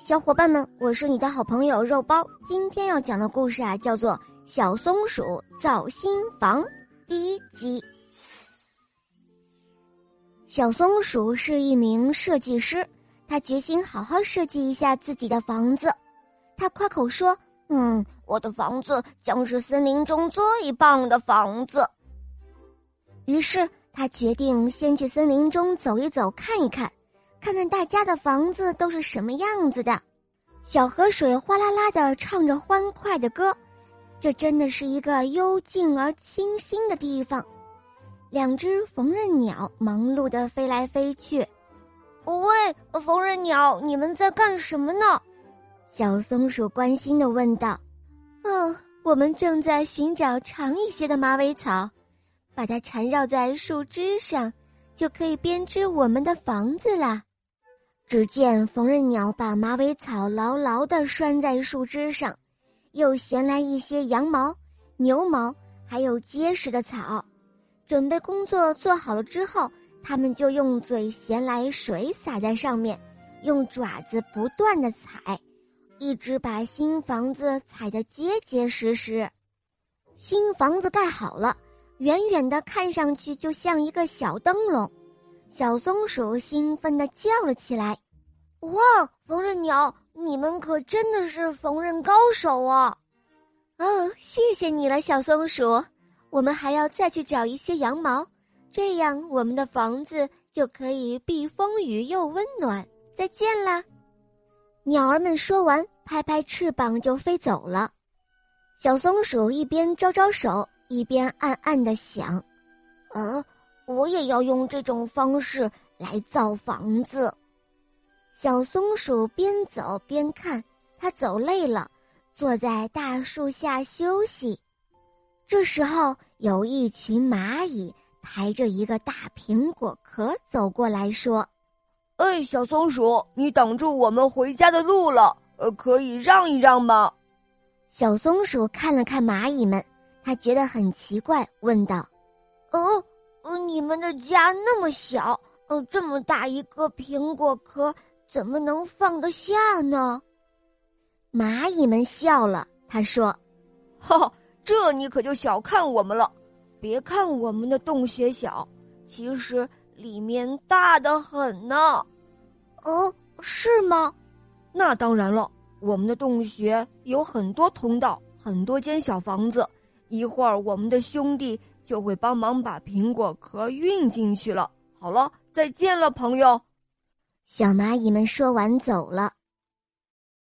小伙伴们，我是你的好朋友肉包。今天要讲的故事啊，叫做《小松鼠造新房》第一集。小松鼠是一名设计师，他决心好好设计一下自己的房子。他夸口说：“嗯，我的房子将是森林中最棒的房子。”于是他决定先去森林中走一走，看一看。看看大家的房子都是什么样子的，小河水哗啦啦的唱着欢快的歌，这真的是一个幽静而清新的地方。两只缝纫鸟忙碌的飞来飞去。喂，缝纫鸟，你们在干什么呢？小松鼠关心的问道。哦，我们正在寻找长一些的马尾草，把它缠绕在树枝上，就可以编织我们的房子啦。只见缝纫鸟把马尾草牢牢地拴在树枝上，又衔来一些羊毛、牛毛，还有结实的草。准备工作做好了之后，他们就用嘴衔来水洒在上面，用爪子不断的踩，一直把新房子踩得结结实实。新房子盖好了，远远的看上去就像一个小灯笼。小松鼠兴奋地叫了起来：“哇，缝纫鸟，你们可真的是缝纫高手啊！”哦，谢谢你了，小松鼠。我们还要再去找一些羊毛，这样我们的房子就可以避风雨又温暖。再见啦！鸟儿们说完，拍拍翅膀就飞走了。小松鼠一边招招手，一边暗暗的想：“呃。”我也要用这种方式来造房子。小松鼠边走边看，它走累了，坐在大树下休息。这时候，有一群蚂蚁抬着一个大苹果壳走过来说：“哎，小松鼠，你挡住我们回家的路了，呃，可以让一让吗？”小松鼠看了看蚂蚁们，它觉得很奇怪，问道：“哦。”呃，你们的家那么小，呃，这么大一个苹果壳，怎么能放得下呢？蚂蚁们笑了，他说：“哈哈，这你可就小看我们了。别看我们的洞穴小，其实里面大的很呢。”哦，是吗？那当然了，我们的洞穴有很多通道，很多间小房子。一会儿，我们的兄弟。就会帮忙把苹果壳运进去了。好了，再见了，朋友。小蚂蚁们说完走了。